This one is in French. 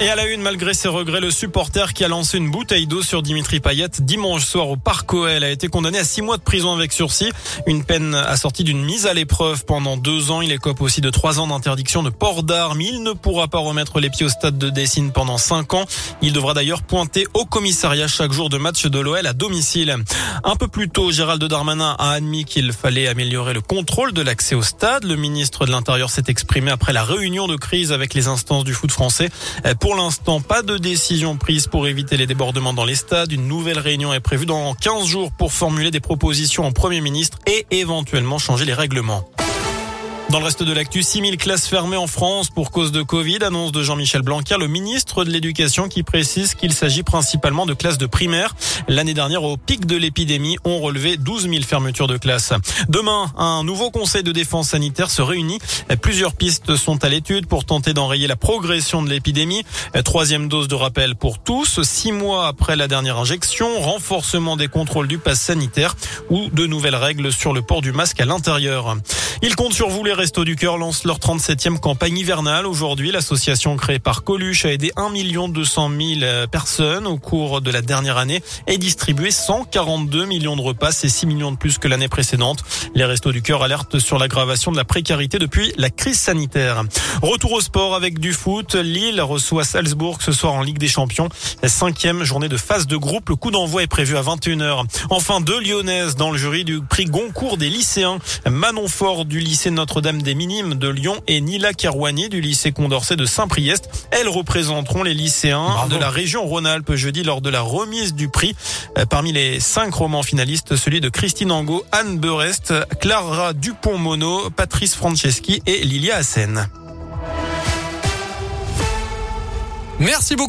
Et à la une, malgré ses regrets, le supporter qui a lancé une bouteille d'eau sur Dimitri Payet dimanche soir au Parc OL a été condamné à six mois de prison avec sursis. Une peine assortie d'une mise à l'épreuve pendant deux ans. Il écope aussi de trois ans d'interdiction de port d'armes. Il ne pourra pas remettre les pieds au stade de Dessine pendant cinq ans. Il devra d'ailleurs pointer au commissariat chaque jour de match de l'OL à domicile. Un peu plus tôt, Gérald Darmanin a admis qu'il fallait améliorer le contrôle de l'accès au stade. Le ministre de l'Intérieur s'est exprimé après la réunion de crise avec les instances du foot français. L'instant, pas de décision prise pour éviter les débordements dans les stades. Une nouvelle réunion est prévue dans 15 jours pour formuler des propositions au Premier ministre et éventuellement changer les règlements. Dans le reste de l'actu, 6000 classes fermées en France pour cause de Covid, annonce de Jean-Michel Blanquer, le ministre de l'Éducation qui précise qu'il s'agit principalement de classes de primaire. L'année dernière, au pic de l'épidémie, on relevé 12 000 fermetures de classes. Demain, un nouveau conseil de défense sanitaire se réunit. Plusieurs pistes sont à l'étude pour tenter d'enrayer la progression de l'épidémie. Troisième dose de rappel pour tous, six mois après la dernière injection, renforcement des contrôles du pass sanitaire ou de nouvelles règles sur le port du masque à l'intérieur. Il compte sur vous les Restos du Cœur lancent leur 37e campagne hivernale. Aujourd'hui, l'association créée par Coluche a aidé 1 200 000 personnes au cours de la dernière année et distribué 142 millions de repas. C'est 6 millions de plus que l'année précédente. Les Restos du Cœur alertent sur l'aggravation de la précarité depuis la crise sanitaire. Retour au sport avec du foot. Lille reçoit Salzbourg ce soir en Ligue des Champions. La cinquième journée de phase de groupe. Le coup d'envoi est prévu à 21h. Enfin, deux Lyonnaises dans le jury du prix Goncourt des lycéens. Manon Fort du lycée Notre-Dame des Minimes de Lyon et Nila Kerouani du lycée Condorcet de Saint-Priest. Elles représenteront les lycéens de la région Rhône-Alpes jeudi lors de la remise du prix. Parmi les cinq romans finalistes, celui de Christine Angot, Anne Berest, Clara Dupont-Mono, Patrice Franceschi et Lilia Hassen. Merci beaucoup.